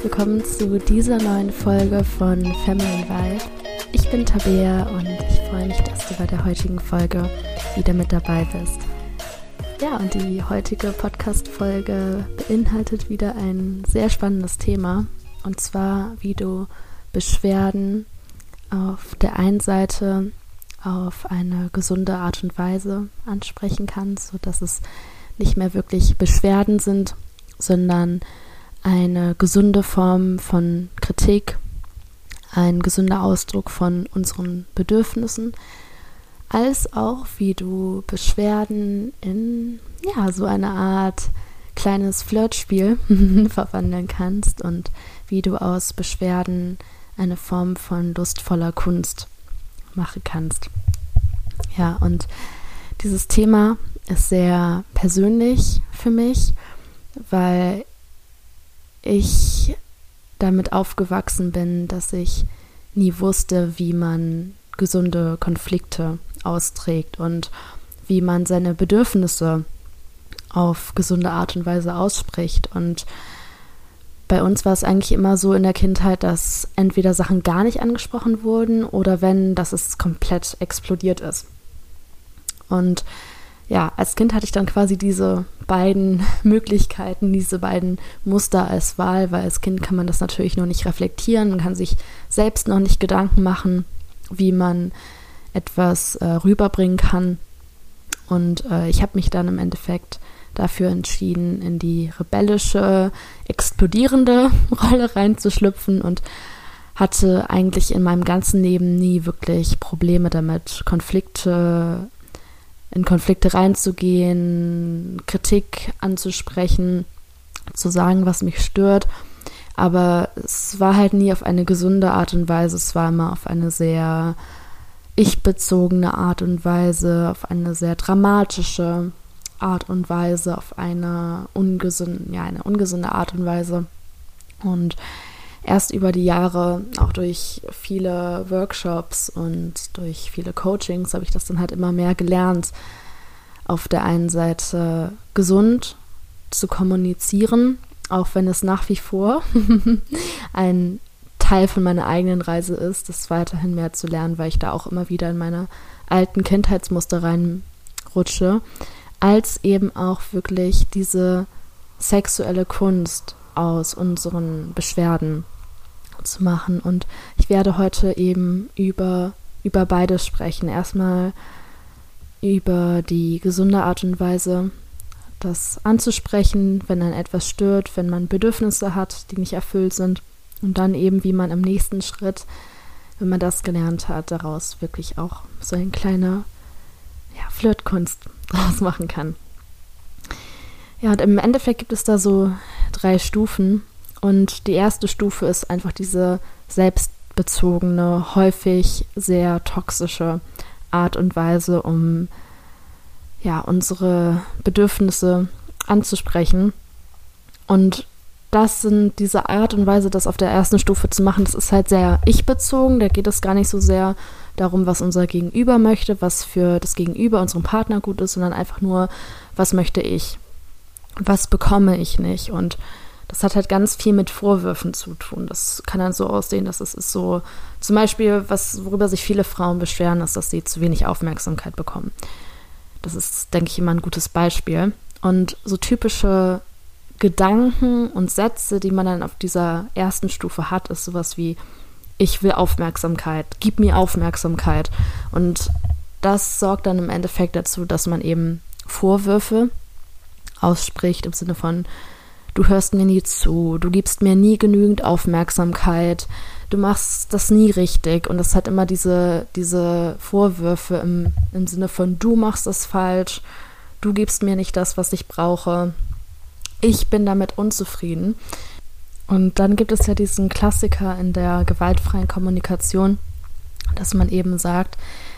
herzlich willkommen zu dieser neuen Folge von Family Vibe. Ich bin Tabea und ich freue mich, dass du bei der heutigen Folge wieder mit dabei bist. Ja, und die heutige Podcast-Folge beinhaltet wieder ein sehr spannendes Thema und zwar, wie du Beschwerden auf der einen Seite auf eine gesunde Art und Weise ansprechen kannst, sodass es nicht mehr wirklich Beschwerden sind, sondern eine gesunde Form von Kritik, ein gesunder Ausdruck von unseren Bedürfnissen, als auch wie du Beschwerden in ja so eine Art kleines Flirtspiel verwandeln kannst und wie du aus Beschwerden eine Form von lustvoller Kunst machen kannst. Ja, und dieses Thema ist sehr persönlich für mich, weil ich damit aufgewachsen bin, dass ich nie wusste, wie man gesunde Konflikte austrägt und wie man seine Bedürfnisse auf gesunde Art und Weise ausspricht. Und bei uns war es eigentlich immer so in der Kindheit, dass entweder Sachen gar nicht angesprochen wurden oder wenn, dass es komplett explodiert ist. Und ja, als Kind hatte ich dann quasi diese beiden Möglichkeiten, diese beiden Muster als Wahl, weil als Kind kann man das natürlich noch nicht reflektieren, man kann sich selbst noch nicht Gedanken machen, wie man etwas äh, rüberbringen kann. Und äh, ich habe mich dann im Endeffekt dafür entschieden, in die rebellische, explodierende Rolle reinzuschlüpfen und hatte eigentlich in meinem ganzen Leben nie wirklich Probleme damit, Konflikte in Konflikte reinzugehen, Kritik anzusprechen, zu sagen, was mich stört. Aber es war halt nie auf eine gesunde Art und Weise. Es war immer auf eine sehr ich-bezogene Art und Weise, auf eine sehr dramatische Art und Weise, auf eine ungesunde, ja, eine ungesunde Art und Weise. Und erst über die Jahre, auch durch viele Workshops und durch viele Coachings, habe ich das dann halt immer mehr gelernt, auf der einen Seite gesund zu kommunizieren, auch wenn es nach wie vor ein Teil von meiner eigenen Reise ist, das weiterhin mehr zu lernen, weil ich da auch immer wieder in meine alten Kindheitsmuster reinrutsche, als eben auch wirklich diese sexuelle Kunst aus unseren Beschwerden zu machen. Und ich werde heute eben über, über beides sprechen. Erstmal über die gesunde Art und Weise, das anzusprechen, wenn dann etwas stört, wenn man Bedürfnisse hat, die nicht erfüllt sind. Und dann eben, wie man im nächsten Schritt, wenn man das gelernt hat, daraus wirklich auch so eine kleine ja, Flirtkunst draus machen kann. Ja, und im Endeffekt gibt es da so drei Stufen. Und die erste Stufe ist einfach diese selbstbezogene, häufig sehr toxische Art und Weise, um ja, unsere Bedürfnisse anzusprechen. Und das sind diese Art und Weise, das auf der ersten Stufe zu machen, das ist halt sehr ich-bezogen. Da geht es gar nicht so sehr darum, was unser Gegenüber möchte, was für das Gegenüber, unserem Partner gut ist, sondern einfach nur, was möchte ich was bekomme ich nicht. Und das hat halt ganz viel mit Vorwürfen zu tun. Das kann dann so aussehen, dass es ist so, zum Beispiel, was, worüber sich viele Frauen beschweren, ist, dass sie zu wenig Aufmerksamkeit bekommen. Das ist, denke ich, immer ein gutes Beispiel. Und so typische Gedanken und Sätze, die man dann auf dieser ersten Stufe hat, ist sowas wie, ich will Aufmerksamkeit, gib mir Aufmerksamkeit. Und das sorgt dann im Endeffekt dazu, dass man eben Vorwürfe ausspricht im Sinne von, du hörst mir nie zu, du gibst mir nie genügend Aufmerksamkeit, du machst das nie richtig. Und das hat immer diese, diese Vorwürfe im, im Sinne von, du machst das falsch, du gibst mir nicht das, was ich brauche, ich bin damit unzufrieden. Und dann gibt es ja diesen Klassiker in der gewaltfreien Kommunikation, dass man eben sagt,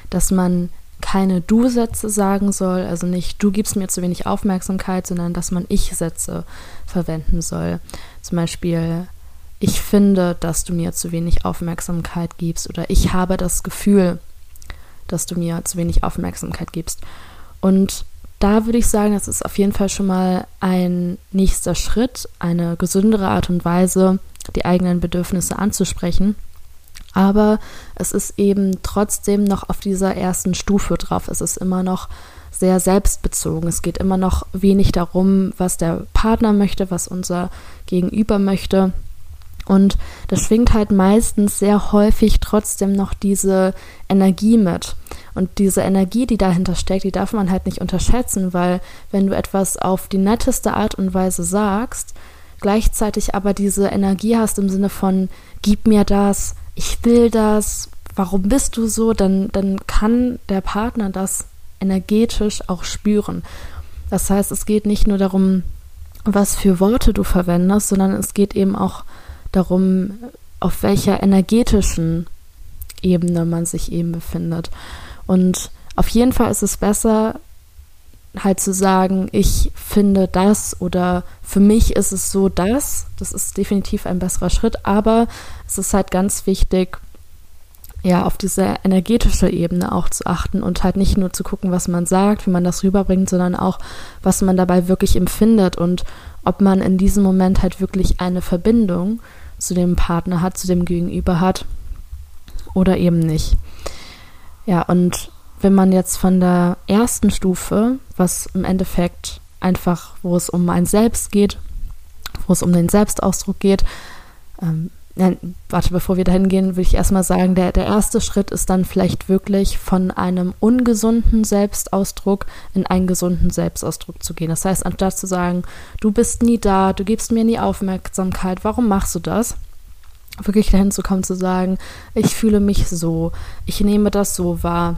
dass man keine Du-Sätze sagen soll, also nicht du gibst mir zu wenig Aufmerksamkeit, sondern dass man Ich-Sätze verwenden soll. Zum Beispiel, ich finde, dass du mir zu wenig Aufmerksamkeit gibst oder ich habe das Gefühl, dass du mir zu wenig Aufmerksamkeit gibst. Und da würde ich sagen, das ist auf jeden Fall schon mal ein nächster Schritt, eine gesündere Art und Weise, die eigenen Bedürfnisse anzusprechen. Aber es ist eben trotzdem noch auf dieser ersten Stufe drauf. Es ist immer noch sehr selbstbezogen. Es geht immer noch wenig darum, was der Partner möchte, was unser Gegenüber möchte. Und das schwingt halt meistens sehr häufig trotzdem noch diese Energie mit. Und diese Energie, die dahinter steckt, die darf man halt nicht unterschätzen, weil wenn du etwas auf die netteste Art und Weise sagst, gleichzeitig aber diese Energie hast im Sinne von, gib mir das, ich will das, warum bist du so, dann, dann kann der Partner das energetisch auch spüren. Das heißt, es geht nicht nur darum, was für Worte du verwendest, sondern es geht eben auch darum, auf welcher energetischen Ebene man sich eben befindet. Und auf jeden Fall ist es besser, halt zu sagen, ich finde das oder für mich ist es so das. Das ist definitiv ein besserer Schritt, aber es ist halt ganz wichtig, ja, auf diese energetische Ebene auch zu achten und halt nicht nur zu gucken, was man sagt, wie man das rüberbringt, sondern auch, was man dabei wirklich empfindet und ob man in diesem Moment halt wirklich eine Verbindung zu dem Partner hat, zu dem Gegenüber hat oder eben nicht. Ja, und wenn man jetzt von der ersten Stufe, was im Endeffekt einfach, wo es um ein Selbst geht, wo es um den Selbstausdruck geht, ähm, ja, warte, bevor wir dahin gehen, will ich erstmal sagen, der, der erste Schritt ist dann vielleicht wirklich von einem ungesunden Selbstausdruck in einen gesunden Selbstausdruck zu gehen. Das heißt, anstatt zu sagen, du bist nie da, du gibst mir nie Aufmerksamkeit, warum machst du das? Wirklich dahin zu kommen, zu sagen, ich fühle mich so, ich nehme das so wahr,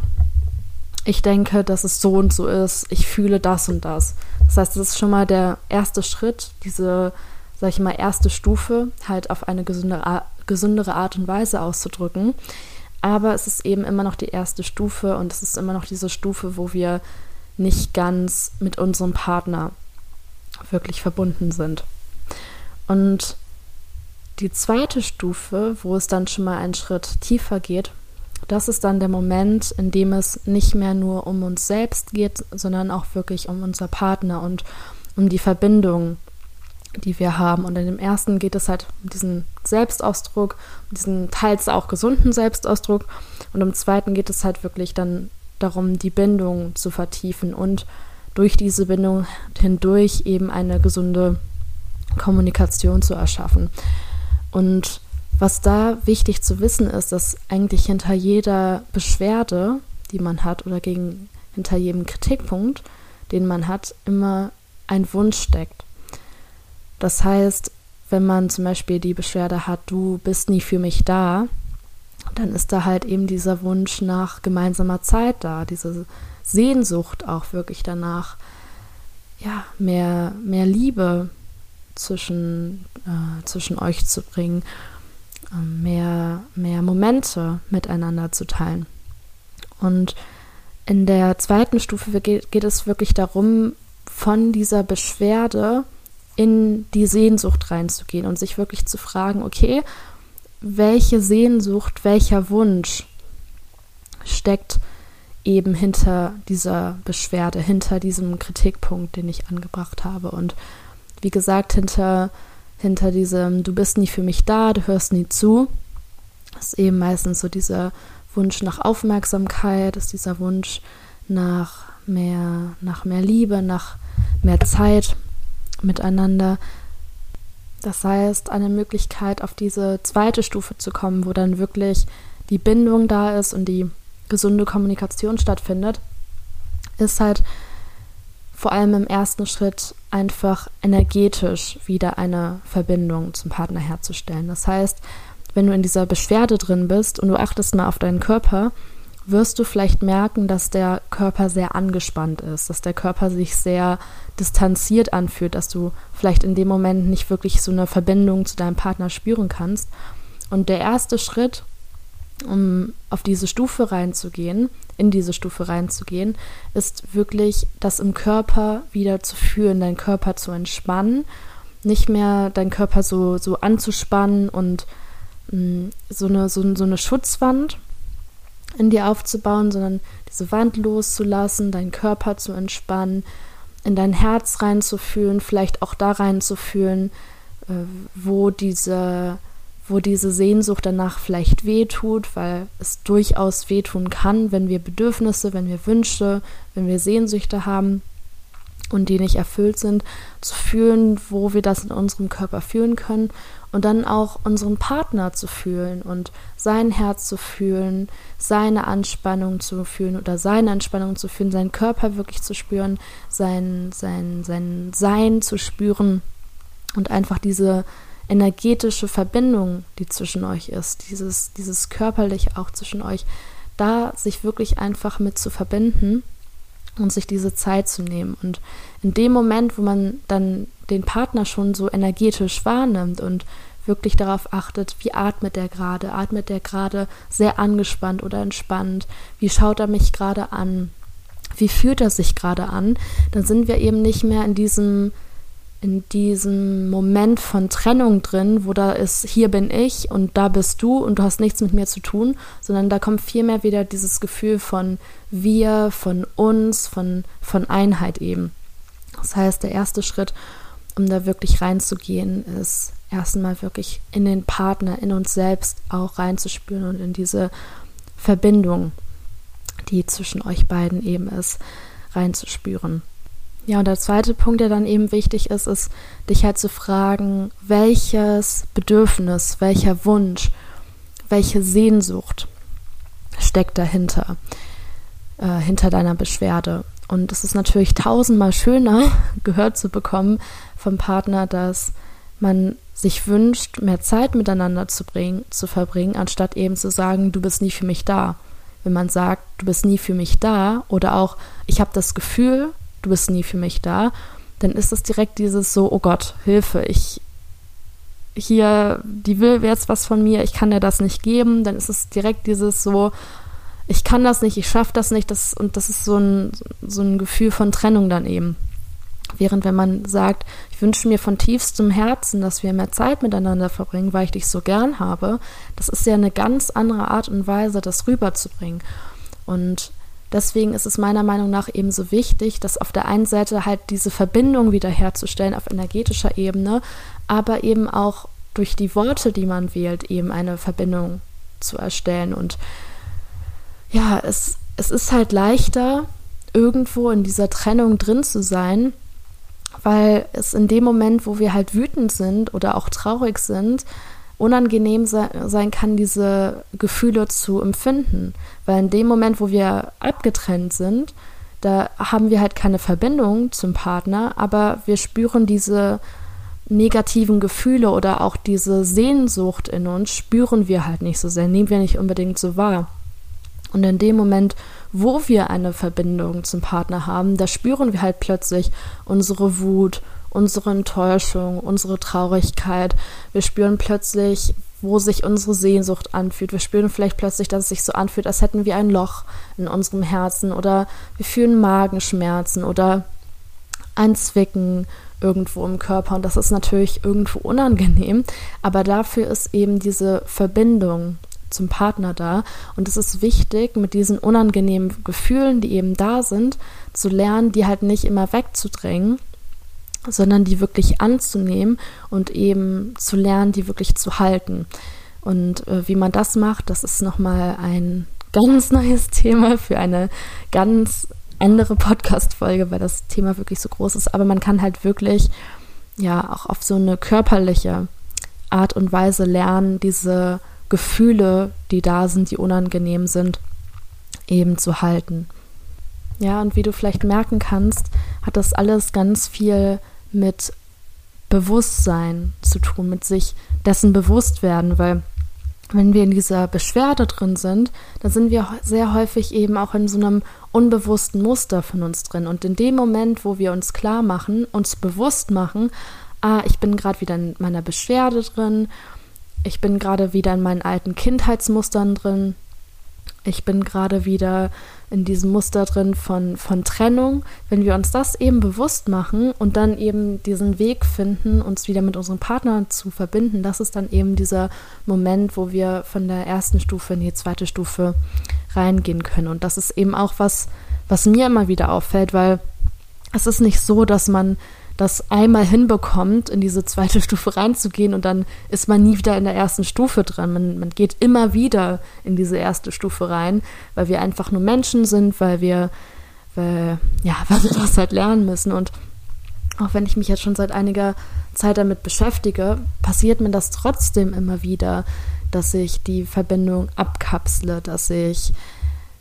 ich denke, dass es so und so ist, ich fühle das und das. Das heißt, das ist schon mal der erste Schritt, diese sag ich mal, erste Stufe halt auf eine gesündere, gesündere Art und Weise auszudrücken. Aber es ist eben immer noch die erste Stufe und es ist immer noch diese Stufe, wo wir nicht ganz mit unserem Partner wirklich verbunden sind. Und die zweite Stufe, wo es dann schon mal einen Schritt tiefer geht, das ist dann der Moment, in dem es nicht mehr nur um uns selbst geht, sondern auch wirklich um unser Partner und um die Verbindung, die wir haben. Und in dem ersten geht es halt um diesen Selbstausdruck, um diesen teils auch gesunden Selbstausdruck. Und im zweiten geht es halt wirklich dann darum, die Bindung zu vertiefen und durch diese Bindung hindurch eben eine gesunde Kommunikation zu erschaffen. Und was da wichtig zu wissen ist, dass eigentlich hinter jeder Beschwerde, die man hat, oder gegen, hinter jedem Kritikpunkt, den man hat, immer ein Wunsch steckt. Das heißt, wenn man zum Beispiel die Beschwerde hat, du bist nie für mich da, dann ist da halt eben dieser Wunsch nach gemeinsamer Zeit da, diese Sehnsucht auch wirklich danach, ja, mehr, mehr Liebe zwischen, äh, zwischen euch zu bringen, mehr, mehr Momente miteinander zu teilen. Und in der zweiten Stufe geht, geht es wirklich darum, von dieser Beschwerde in die Sehnsucht reinzugehen und sich wirklich zu fragen, okay, welche Sehnsucht, welcher Wunsch steckt eben hinter dieser Beschwerde, hinter diesem Kritikpunkt, den ich angebracht habe. Und wie gesagt, hinter, hinter diesem, du bist nie für mich da, du hörst nie zu, ist eben meistens so dieser Wunsch nach Aufmerksamkeit, ist dieser Wunsch nach mehr, nach mehr Liebe, nach mehr Zeit miteinander. Das heißt, eine Möglichkeit, auf diese zweite Stufe zu kommen, wo dann wirklich die Bindung da ist und die gesunde Kommunikation stattfindet, ist halt vor allem im ersten Schritt einfach energetisch wieder eine Verbindung zum Partner herzustellen. Das heißt, wenn du in dieser Beschwerde drin bist und du achtest mal auf deinen Körper, wirst du vielleicht merken, dass der Körper sehr angespannt ist, dass der Körper sich sehr distanziert anfühlt, dass du vielleicht in dem Moment nicht wirklich so eine Verbindung zu deinem Partner spüren kannst. Und der erste Schritt, um auf diese Stufe reinzugehen, in diese Stufe reinzugehen, ist wirklich das im Körper wieder zu fühlen, deinen Körper zu entspannen, nicht mehr deinen Körper so, so anzuspannen und mh, mm, so, eine, so, so eine Schutzwand in dir aufzubauen, sondern diese Wand loszulassen, deinen Körper zu entspannen, in dein Herz reinzufühlen, vielleicht auch da reinzufühlen, äh, wo diese wo diese Sehnsucht danach vielleicht wehtut, weil es durchaus wehtun kann, wenn wir Bedürfnisse, wenn wir Wünsche, wenn wir Sehnsüchte haben und die nicht erfüllt sind, zu fühlen, wo wir das in unserem Körper fühlen können und dann auch unseren Partner zu fühlen und sein Herz zu fühlen, seine Anspannung zu fühlen oder seine Entspannung zu fühlen, seinen Körper wirklich zu spüren, sein, sein, sein Sein zu spüren und einfach diese energetische Verbindung, die zwischen euch ist, dieses, dieses körperliche auch zwischen euch, da sich wirklich einfach mit zu verbinden und sich diese Zeit zu nehmen. Und in dem Moment, wo man dann den Partner schon so energetisch wahrnimmt und wirklich darauf achtet, wie atmet er gerade, atmet er gerade sehr angespannt oder entspannt, wie schaut er mich gerade an, wie fühlt er sich gerade an, dann sind wir eben nicht mehr in diesem in diesem Moment von Trennung drin, wo da ist, hier bin ich und da bist du und du hast nichts mit mir zu tun, sondern da kommt vielmehr wieder dieses Gefühl von wir, von uns, von, von Einheit eben. Das heißt, der erste Schritt, um da wirklich reinzugehen, ist erstmal wirklich in den Partner, in uns selbst auch reinzuspüren und in diese Verbindung, die zwischen euch beiden eben ist, reinzuspüren. Ja, und der zweite Punkt, der dann eben wichtig ist, ist, dich halt zu fragen, welches Bedürfnis, welcher Wunsch, welche Sehnsucht steckt dahinter, äh, hinter deiner Beschwerde. Und es ist natürlich tausendmal schöner, gehört zu bekommen vom Partner, dass man sich wünscht, mehr Zeit miteinander zu, bringen, zu verbringen, anstatt eben zu sagen, du bist nie für mich da. Wenn man sagt, du bist nie für mich da oder auch, ich habe das Gefühl, du bist nie für mich da, dann ist es direkt dieses so, oh Gott, Hilfe, ich hier, die will jetzt was von mir, ich kann dir das nicht geben, dann ist es direkt dieses so, ich kann das nicht, ich schaffe das nicht, das, und das ist so ein, so ein Gefühl von Trennung dann eben. Während wenn man sagt, ich wünsche mir von tiefstem Herzen, dass wir mehr Zeit miteinander verbringen, weil ich dich so gern habe, das ist ja eine ganz andere Art und Weise, das rüberzubringen. Und Deswegen ist es meiner Meinung nach eben so wichtig, dass auf der einen Seite halt diese Verbindung wiederherzustellen auf energetischer Ebene, aber eben auch durch die Worte, die man wählt, eben eine Verbindung zu erstellen. Und ja, es, es ist halt leichter, irgendwo in dieser Trennung drin zu sein, weil es in dem Moment, wo wir halt wütend sind oder auch traurig sind, unangenehm sein kann, diese Gefühle zu empfinden. Weil in dem Moment, wo wir abgetrennt sind, da haben wir halt keine Verbindung zum Partner, aber wir spüren diese negativen Gefühle oder auch diese Sehnsucht in uns, spüren wir halt nicht so sehr, nehmen wir nicht unbedingt so wahr. Und in dem Moment, wo wir eine Verbindung zum Partner haben, da spüren wir halt plötzlich unsere Wut, unsere Enttäuschung, unsere Traurigkeit. Wir spüren plötzlich, wo sich unsere Sehnsucht anfühlt. Wir spüren vielleicht plötzlich, dass es sich so anfühlt, als hätten wir ein Loch in unserem Herzen oder wir fühlen Magenschmerzen oder ein Zwicken irgendwo im Körper und das ist natürlich irgendwo unangenehm, aber dafür ist eben diese Verbindung zum Partner da und es ist wichtig, mit diesen unangenehmen Gefühlen, die eben da sind, zu lernen, die halt nicht immer wegzudrängen, sondern die wirklich anzunehmen und eben zu lernen, die wirklich zu halten. Und äh, wie man das macht, das ist nochmal ein ganz neues Thema für eine ganz andere Podcast-Folge, weil das Thema wirklich so groß ist. Aber man kann halt wirklich, ja, auch auf so eine körperliche Art und Weise lernen, diese Gefühle, die da sind, die unangenehm sind, eben zu halten. Ja, und wie du vielleicht merken kannst, hat das alles ganz viel mit Bewusstsein zu tun, mit sich dessen bewusst werden, weil wenn wir in dieser Beschwerde drin sind, dann sind wir sehr häufig eben auch in so einem unbewussten Muster von uns drin. Und in dem Moment, wo wir uns klar machen, uns bewusst machen, ah, ich bin gerade wieder in meiner Beschwerde drin, ich bin gerade wieder in meinen alten Kindheitsmustern drin, ich bin gerade wieder in diesem Muster drin von, von Trennung. Wenn wir uns das eben bewusst machen und dann eben diesen Weg finden, uns wieder mit unserem Partner zu verbinden, das ist dann eben dieser Moment, wo wir von der ersten Stufe in die zweite Stufe reingehen können. Und das ist eben auch was, was mir immer wieder auffällt, weil es ist nicht so, dass man das einmal hinbekommt, in diese zweite Stufe reinzugehen und dann ist man nie wieder in der ersten Stufe dran. Man, man geht immer wieder in diese erste Stufe rein, weil wir einfach nur Menschen sind, weil wir, weil, ja, weil wir das halt lernen müssen. Und auch wenn ich mich jetzt schon seit einiger Zeit damit beschäftige, passiert mir das trotzdem immer wieder, dass ich die Verbindung abkapsle, dass ich,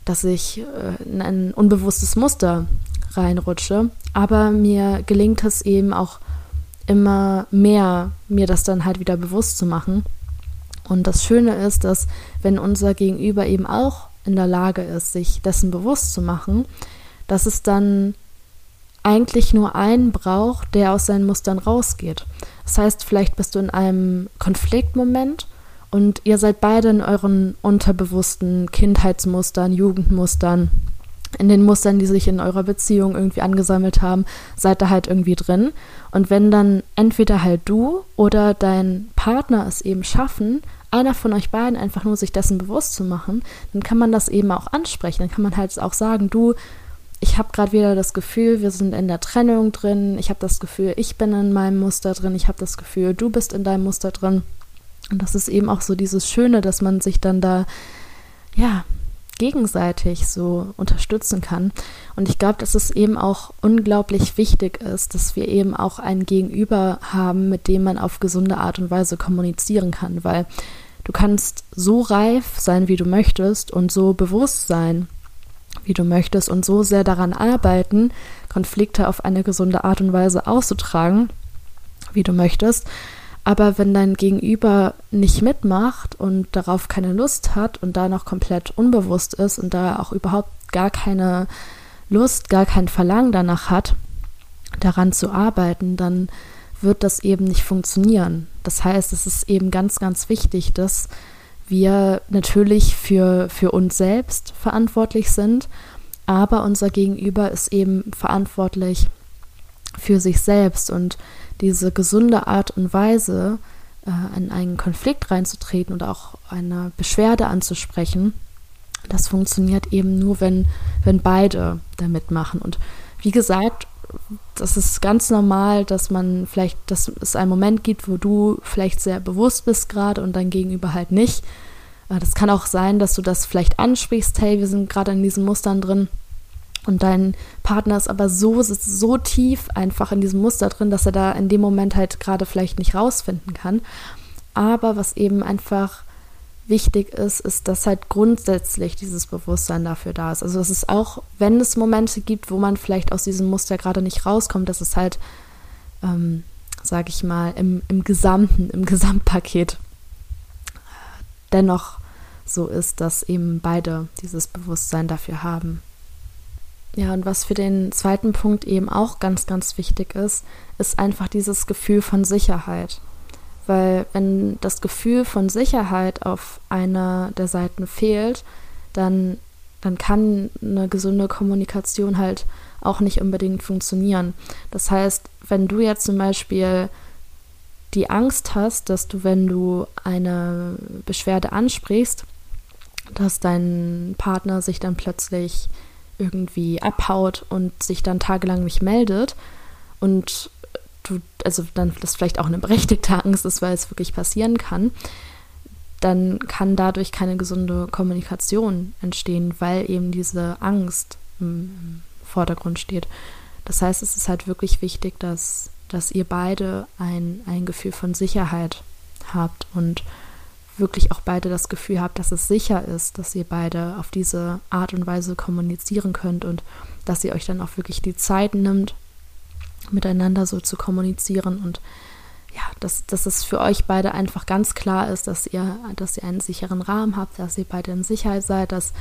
dass ich äh, in ein unbewusstes Muster reinrutsche. Aber mir gelingt es eben auch immer mehr, mir das dann halt wieder bewusst zu machen. Und das Schöne ist, dass wenn unser Gegenüber eben auch in der Lage ist, sich dessen bewusst zu machen, dass es dann eigentlich nur einen braucht, der aus seinen Mustern rausgeht. Das heißt, vielleicht bist du in einem Konfliktmoment und ihr seid beide in euren unterbewussten Kindheitsmustern, Jugendmustern, in den Mustern, die sich in eurer Beziehung irgendwie angesammelt haben, seid da halt irgendwie drin. Und wenn dann entweder halt du oder dein Partner es eben schaffen, einer von euch beiden einfach nur sich dessen bewusst zu machen, dann kann man das eben auch ansprechen. Dann kann man halt auch sagen, du, ich habe gerade wieder das Gefühl, wir sind in der Trennung drin. Ich habe das Gefühl, ich bin in meinem Muster drin. Ich habe das Gefühl, du bist in deinem Muster drin. Und das ist eben auch so dieses Schöne, dass man sich dann da, ja, gegenseitig so unterstützen kann. Und ich glaube, dass es eben auch unglaublich wichtig ist, dass wir eben auch ein Gegenüber haben, mit dem man auf gesunde Art und Weise kommunizieren kann, weil du kannst so reif sein, wie du möchtest und so bewusst sein, wie du möchtest und so sehr daran arbeiten, Konflikte auf eine gesunde Art und Weise auszutragen, wie du möchtest. Aber wenn dein Gegenüber nicht mitmacht und darauf keine Lust hat und da noch komplett unbewusst ist und da auch überhaupt gar keine Lust, gar kein Verlangen danach hat, daran zu arbeiten, dann wird das eben nicht funktionieren. Das heißt, es ist eben ganz, ganz wichtig, dass wir natürlich für, für uns selbst verantwortlich sind, aber unser Gegenüber ist eben verantwortlich für sich selbst und diese gesunde Art und Weise, äh, in einen Konflikt reinzutreten oder auch eine Beschwerde anzusprechen, das funktioniert eben nur, wenn, wenn beide da mitmachen. Und wie gesagt, das ist ganz normal, dass man vielleicht, dass es einen Moment gibt, wo du vielleicht sehr bewusst bist gerade und dein Gegenüber halt nicht. Äh, das kann auch sein, dass du das vielleicht ansprichst, hey, wir sind gerade in diesen Mustern drin und dein Partner ist aber so, so tief einfach in diesem Muster drin, dass er da in dem Moment halt gerade vielleicht nicht rausfinden kann. Aber was eben einfach wichtig ist, ist, dass halt grundsätzlich dieses Bewusstsein dafür da ist. Also es ist auch, wenn es Momente gibt, wo man vielleicht aus diesem Muster gerade nicht rauskommt, dass es halt, ähm, sage ich mal, im, im Gesamten, im Gesamtpaket dennoch so ist, dass eben beide dieses Bewusstsein dafür haben. Ja, und was für den zweiten Punkt eben auch ganz, ganz wichtig ist, ist einfach dieses Gefühl von Sicherheit. Weil wenn das Gefühl von Sicherheit auf einer der Seiten fehlt, dann, dann kann eine gesunde Kommunikation halt auch nicht unbedingt funktionieren. Das heißt, wenn du jetzt zum Beispiel die Angst hast, dass du, wenn du eine Beschwerde ansprichst, dass dein Partner sich dann plötzlich irgendwie abhaut und sich dann tagelang nicht meldet und du, also dann das vielleicht auch eine berechtigte Angst ist, weil es wirklich passieren kann, dann kann dadurch keine gesunde Kommunikation entstehen, weil eben diese Angst im Vordergrund steht. Das heißt, es ist halt wirklich wichtig, dass, dass ihr beide ein, ein Gefühl von Sicherheit habt und wirklich auch beide das Gefühl habt, dass es sicher ist, dass ihr beide auf diese Art und Weise kommunizieren könnt und dass ihr euch dann auch wirklich die Zeit nimmt, miteinander so zu kommunizieren und ja, dass, dass es für euch beide einfach ganz klar ist, dass ihr, dass ihr einen sicheren Rahmen habt, dass ihr beide in Sicherheit seid, dass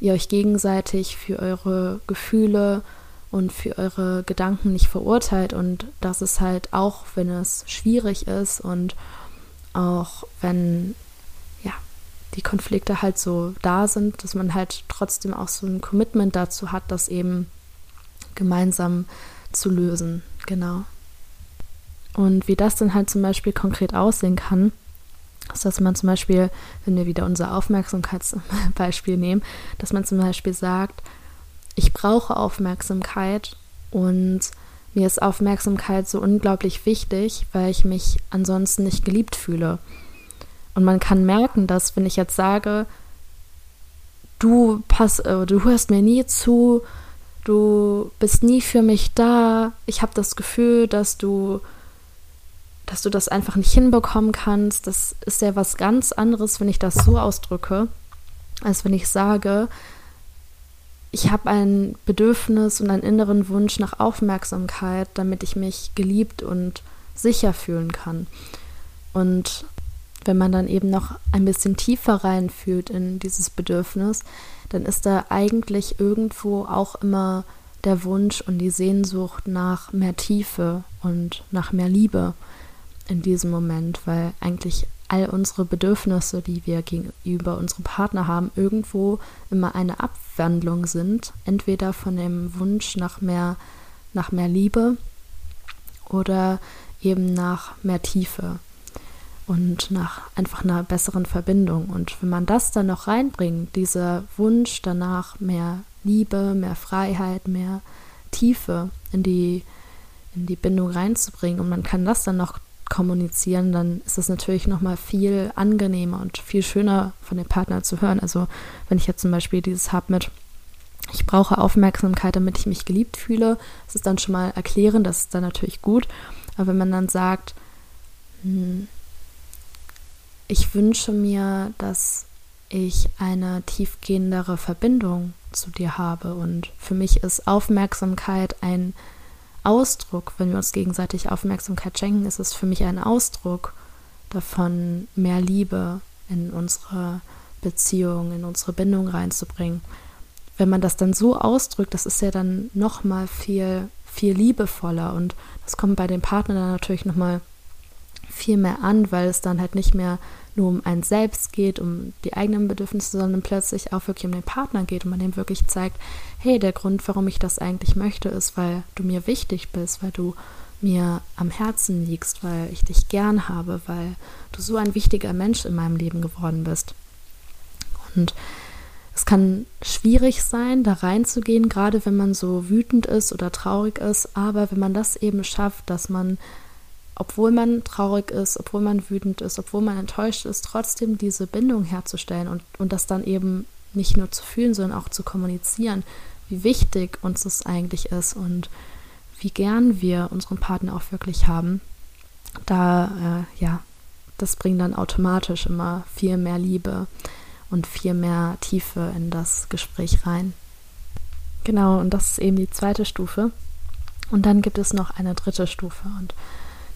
ihr euch gegenseitig für eure Gefühle und für eure Gedanken nicht verurteilt und dass es halt auch, wenn es schwierig ist und auch wenn die Konflikte halt so da sind, dass man halt trotzdem auch so ein Commitment dazu hat, das eben gemeinsam zu lösen. Genau. Und wie das dann halt zum Beispiel konkret aussehen kann, ist, dass man zum Beispiel, wenn wir wieder unser Aufmerksamkeitsbeispiel nehmen, dass man zum Beispiel sagt, ich brauche Aufmerksamkeit und mir ist Aufmerksamkeit so unglaublich wichtig, weil ich mich ansonsten nicht geliebt fühle. Und man kann merken, dass wenn ich jetzt sage, du pass, äh, du hörst mir nie zu, du bist nie für mich da, ich habe das Gefühl, dass du dass du das einfach nicht hinbekommen kannst, das ist ja was ganz anderes, wenn ich das so ausdrücke, als wenn ich sage, ich habe ein Bedürfnis und einen inneren Wunsch nach Aufmerksamkeit, damit ich mich geliebt und sicher fühlen kann. Und wenn man dann eben noch ein bisschen tiefer reinfühlt in dieses Bedürfnis, dann ist da eigentlich irgendwo auch immer der Wunsch und die Sehnsucht nach mehr Tiefe und nach mehr Liebe in diesem Moment, weil eigentlich all unsere Bedürfnisse, die wir gegenüber unserem Partner haben, irgendwo immer eine Abwandlung sind, entweder von dem Wunsch nach mehr, nach mehr Liebe oder eben nach mehr Tiefe und nach einfach einer besseren Verbindung. Und wenn man das dann noch reinbringt, dieser Wunsch danach mehr Liebe, mehr Freiheit, mehr Tiefe in die, in die Bindung reinzubringen und man kann das dann noch kommunizieren, dann ist es natürlich nochmal viel angenehmer und viel schöner von dem Partner zu hören. Also wenn ich jetzt zum Beispiel dieses habe mit, ich brauche Aufmerksamkeit, damit ich mich geliebt fühle, das ist dann schon mal erklären, das ist dann natürlich gut. Aber wenn man dann sagt, hm, ich wünsche mir, dass ich eine tiefgehendere Verbindung zu dir habe. Und für mich ist Aufmerksamkeit ein Ausdruck, wenn wir uns gegenseitig Aufmerksamkeit schenken, ist es für mich ein Ausdruck davon, mehr Liebe in unsere Beziehung, in unsere Bindung reinzubringen. Wenn man das dann so ausdrückt, das ist ja dann noch mal viel viel liebevoller. Und das kommt bei dem Partner dann natürlich noch mal viel mehr an, weil es dann halt nicht mehr nur um ein Selbst geht, um die eigenen Bedürfnisse, sondern plötzlich auch wirklich um den Partner geht und man dem wirklich zeigt, hey, der Grund, warum ich das eigentlich möchte, ist, weil du mir wichtig bist, weil du mir am Herzen liegst, weil ich dich gern habe, weil du so ein wichtiger Mensch in meinem Leben geworden bist. Und es kann schwierig sein, da reinzugehen, gerade wenn man so wütend ist oder traurig ist, aber wenn man das eben schafft, dass man obwohl man traurig ist, obwohl man wütend ist, obwohl man enttäuscht ist, trotzdem diese Bindung herzustellen und, und das dann eben nicht nur zu fühlen, sondern auch zu kommunizieren, wie wichtig uns das eigentlich ist und wie gern wir unseren Partner auch wirklich haben. Da, äh, ja, das bringt dann automatisch immer viel mehr Liebe und viel mehr Tiefe in das Gespräch rein. Genau, und das ist eben die zweite Stufe. Und dann gibt es noch eine dritte Stufe. Und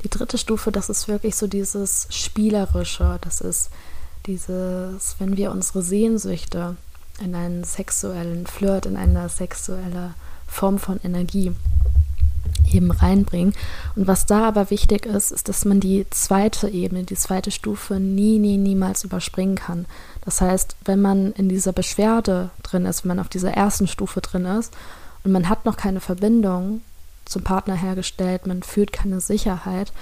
die dritte Stufe, das ist wirklich so dieses Spielerische, das ist dieses, wenn wir unsere Sehnsüchte in einen sexuellen Flirt, in eine sexuelle Form von Energie eben reinbringen. Und was da aber wichtig ist, ist, dass man die zweite Ebene, die zweite Stufe nie, nie, niemals überspringen kann. Das heißt, wenn man in dieser Beschwerde drin ist, wenn man auf dieser ersten Stufe drin ist und man hat noch keine Verbindung zum Partner hergestellt, man fühlt keine Sicherheit,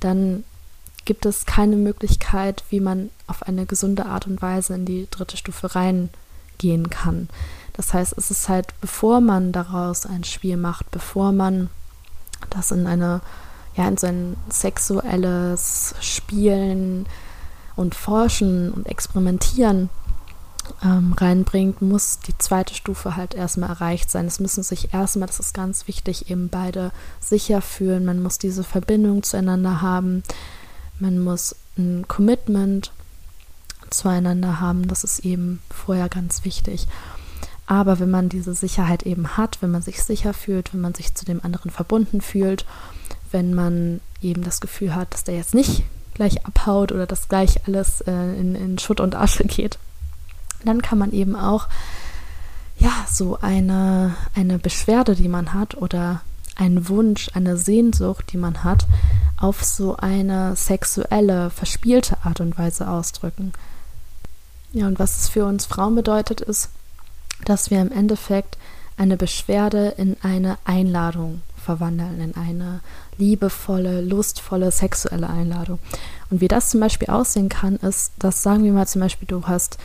dann gibt es keine Möglichkeit, wie man auf eine gesunde Art und Weise in die dritte Stufe reingehen kann. Das heißt, es ist halt, bevor man daraus ein Spiel macht, bevor man das in eine, ja, in so ein sexuelles Spielen und Forschen und Experimentieren ähm, reinbringt, muss die zweite Stufe halt erstmal erreicht sein. Es müssen sich erstmal, das ist ganz wichtig, eben beide sicher fühlen. Man muss diese Verbindung zueinander haben. Man muss ein Commitment zueinander haben. Das ist eben vorher ganz wichtig. Aber wenn man diese Sicherheit eben hat, wenn man sich sicher fühlt, wenn man sich zu dem anderen verbunden fühlt, wenn man eben das Gefühl hat, dass der jetzt nicht gleich abhaut oder dass gleich alles äh, in, in Schutt und Asche geht, dann kann man eben auch ja so eine eine Beschwerde, die man hat oder einen Wunsch, eine Sehnsucht, die man hat, auf so eine sexuelle, verspielte Art und Weise ausdrücken. Ja, und was es für uns Frauen bedeutet, ist, dass wir im Endeffekt eine Beschwerde in eine Einladung verwandeln, in eine liebevolle, lustvolle, sexuelle Einladung. Und wie das zum Beispiel aussehen kann, ist, dass sagen wir mal zum Beispiel, du hast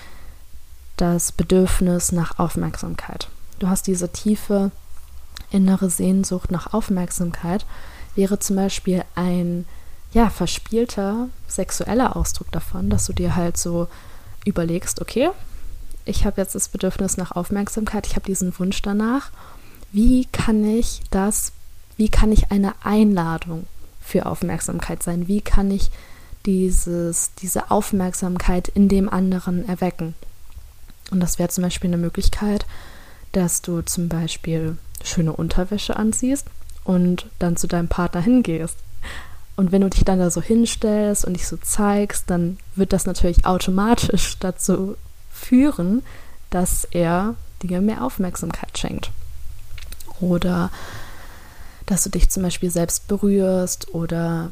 das Bedürfnis nach Aufmerksamkeit. Du hast diese tiefe innere Sehnsucht nach Aufmerksamkeit wäre zum Beispiel ein ja, verspielter sexueller Ausdruck davon, dass du dir halt so überlegst, okay, ich habe jetzt das Bedürfnis nach Aufmerksamkeit, ich habe diesen Wunsch danach. Wie kann ich das, wie kann ich eine Einladung für Aufmerksamkeit sein? Wie kann ich dieses, diese Aufmerksamkeit in dem anderen erwecken? Und das wäre zum Beispiel eine Möglichkeit, dass du zum Beispiel schöne Unterwäsche anziehst und dann zu deinem Partner hingehst. Und wenn du dich dann da so hinstellst und dich so zeigst, dann wird das natürlich automatisch dazu führen, dass er dir mehr Aufmerksamkeit schenkt. Oder dass du dich zum Beispiel selbst berührst oder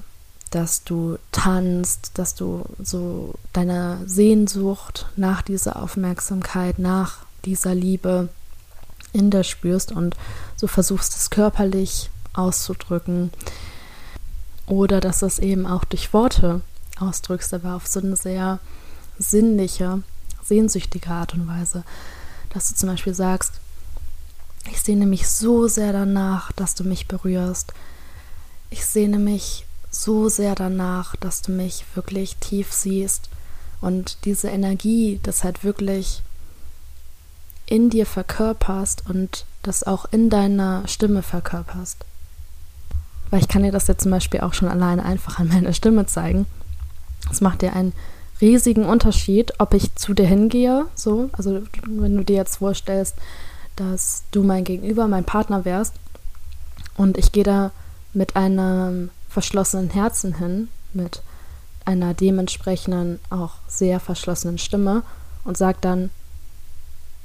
dass du tanzt, dass du so deine Sehnsucht nach dieser Aufmerksamkeit, nach dieser Liebe in dir spürst und so versuchst es körperlich auszudrücken. Oder dass du es eben auch durch Worte ausdrückst, aber auf so eine sehr sinnliche sehnsüchtige Art und Weise. Dass du zum Beispiel sagst, ich sehne mich so sehr danach, dass du mich berührst. Ich sehne mich so sehr danach, dass du mich wirklich tief siehst und diese Energie, das halt wirklich in dir verkörperst und das auch in deiner Stimme verkörperst. Weil ich kann dir das jetzt zum Beispiel auch schon alleine einfach an meiner Stimme zeigen. Das macht dir einen riesigen Unterschied, ob ich zu dir hingehe, so, also wenn du dir jetzt vorstellst, dass du mein Gegenüber, mein Partner wärst und ich gehe da mit einem verschlossenen Herzen hin, mit einer dementsprechenden, auch sehr verschlossenen Stimme und sag dann,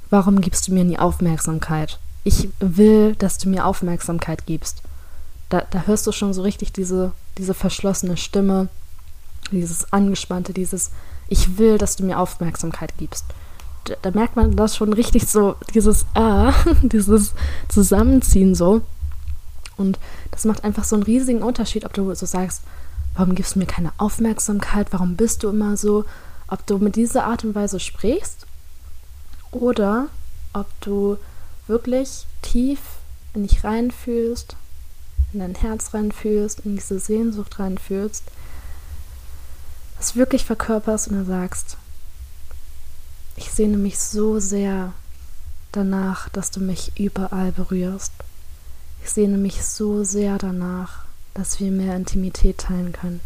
warum gibst du mir nie Aufmerksamkeit? Ich will, dass du mir Aufmerksamkeit gibst. Da, da hörst du schon so richtig diese, diese verschlossene Stimme, dieses Angespannte, dieses Ich will, dass du mir Aufmerksamkeit gibst. Da, da merkt man das schon richtig so, dieses Ah, dieses Zusammenziehen so. Und das macht einfach so einen riesigen Unterschied, ob du so sagst, warum gibst du mir keine Aufmerksamkeit, warum bist du immer so, ob du mit dieser Art und Weise sprichst oder ob du wirklich tief in dich reinfühlst, in dein Herz reinfühlst, in diese Sehnsucht reinfühlst es wirklich verkörperst und dann sagst, ich sehne mich so sehr danach, dass du mich überall berührst. Ich sehne mich so sehr danach, dass wir mehr Intimität teilen können.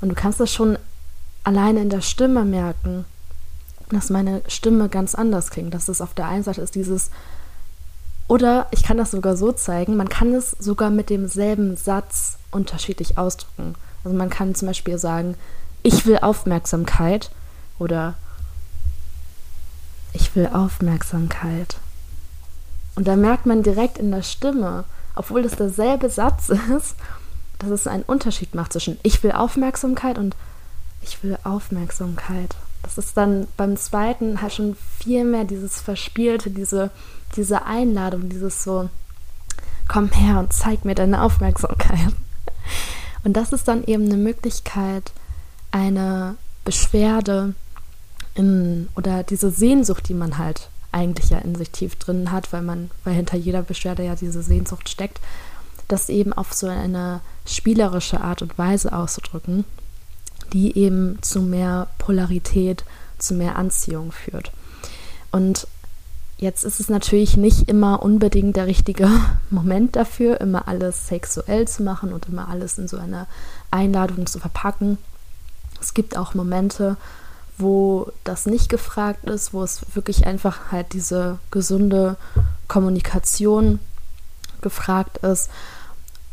Und du kannst das schon alleine in der Stimme merken, dass meine Stimme ganz anders klingt. Dass es auf der einen Seite ist dieses, oder ich kann das sogar so zeigen, man kann es sogar mit demselben Satz unterschiedlich ausdrücken. Also man kann zum Beispiel sagen, ich will Aufmerksamkeit oder ich will Aufmerksamkeit. Und da merkt man direkt in der Stimme, obwohl es derselbe Satz ist, dass es einen Unterschied macht zwischen ich will Aufmerksamkeit und ich will Aufmerksamkeit. Das ist dann beim zweiten halt schon viel mehr dieses Verspielte, diese, diese Einladung, dieses so, komm her und zeig mir deine Aufmerksamkeit. Und das ist dann eben eine Möglichkeit, eine Beschwerde in, oder diese Sehnsucht, die man halt eigentlich ja in sich tief drin hat, weil man, weil hinter jeder Beschwerde ja diese Sehnsucht steckt, das eben auf so eine spielerische Art und Weise auszudrücken, die eben zu mehr Polarität, zu mehr Anziehung führt. Und Jetzt ist es natürlich nicht immer unbedingt der richtige Moment dafür, immer alles sexuell zu machen und immer alles in so eine Einladung zu verpacken. Es gibt auch Momente, wo das nicht gefragt ist, wo es wirklich einfach halt diese gesunde Kommunikation gefragt ist.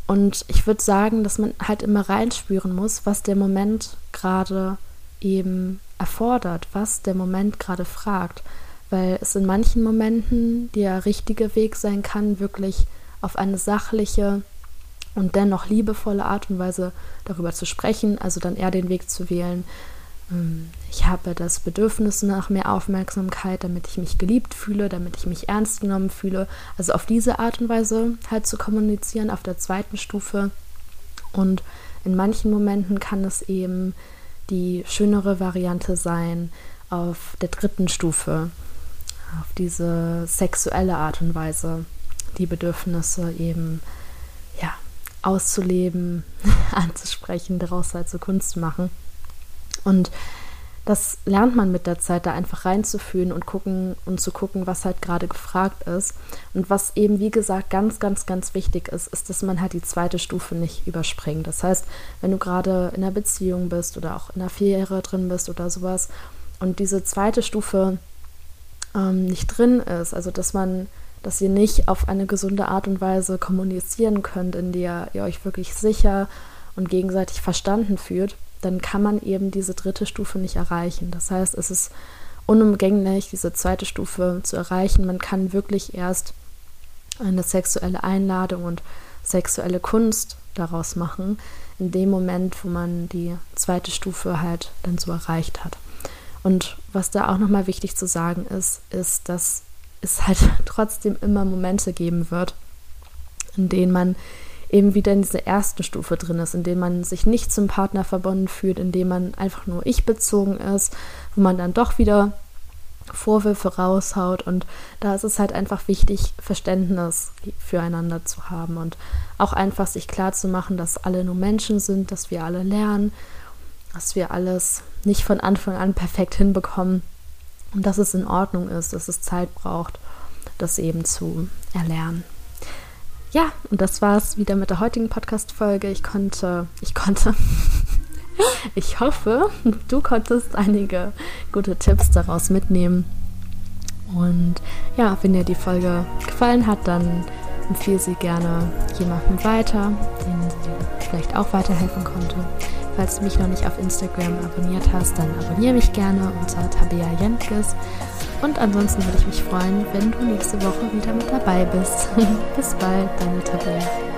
Und ich würde sagen, dass man halt immer reinspüren muss, was der Moment gerade eben erfordert, was der Moment gerade fragt weil es in manchen Momenten der richtige Weg sein kann, wirklich auf eine sachliche und dennoch liebevolle Art und Weise darüber zu sprechen, also dann eher den Weg zu wählen. Ich habe das Bedürfnis nach mehr Aufmerksamkeit, damit ich mich geliebt fühle, damit ich mich ernst genommen fühle. Also auf diese Art und Weise halt zu kommunizieren, auf der zweiten Stufe. Und in manchen Momenten kann es eben die schönere Variante sein, auf der dritten Stufe auf diese sexuelle Art und Weise die Bedürfnisse eben ja auszuleben, anzusprechen, daraus halt so Kunst machen. Und das lernt man mit der Zeit, da einfach reinzufühlen und gucken und zu gucken, was halt gerade gefragt ist. Und was eben, wie gesagt, ganz, ganz, ganz wichtig ist, ist, dass man halt die zweite Stufe nicht überspringt. Das heißt, wenn du gerade in einer Beziehung bist oder auch in einer Affäre drin bist oder sowas und diese zweite Stufe ähm, nicht drin ist, also dass man, dass ihr nicht auf eine gesunde Art und Weise kommunizieren könnt, in der ihr euch wirklich sicher und gegenseitig verstanden fühlt, dann kann man eben diese dritte Stufe nicht erreichen. Das heißt, es ist unumgänglich, diese zweite Stufe zu erreichen. Man kann wirklich erst eine sexuelle Einladung und sexuelle Kunst daraus machen, in dem Moment, wo man die zweite Stufe halt dann so erreicht hat. Und was da auch nochmal wichtig zu sagen ist, ist, dass es halt trotzdem immer Momente geben wird, in denen man eben wieder in dieser ersten Stufe drin ist, in dem man sich nicht zum Partner verbunden fühlt, in dem man einfach nur ich bezogen ist, wo man dann doch wieder Vorwürfe raushaut. Und da ist es halt einfach wichtig, Verständnis füreinander zu haben und auch einfach sich klar zu machen, dass alle nur Menschen sind, dass wir alle lernen, dass wir alles nicht von Anfang an perfekt hinbekommen und dass es in Ordnung ist, dass es Zeit braucht, das eben zu erlernen ja, und das war es wieder mit der heutigen Podcast-Folge. Ich konnte, ich konnte, ich hoffe, du konntest einige gute Tipps daraus mitnehmen. Und ja, wenn dir die Folge gefallen hat, dann empfehle sie gerne jemandem weiter, den sie vielleicht auch weiterhelfen konnte. Falls du mich noch nicht auf Instagram abonniert hast, dann abonniere mich gerne unter Tabea Jentges. Und ansonsten würde ich mich freuen, wenn du nächste Woche wieder mit dabei bist. Bis bald, deine Tabea.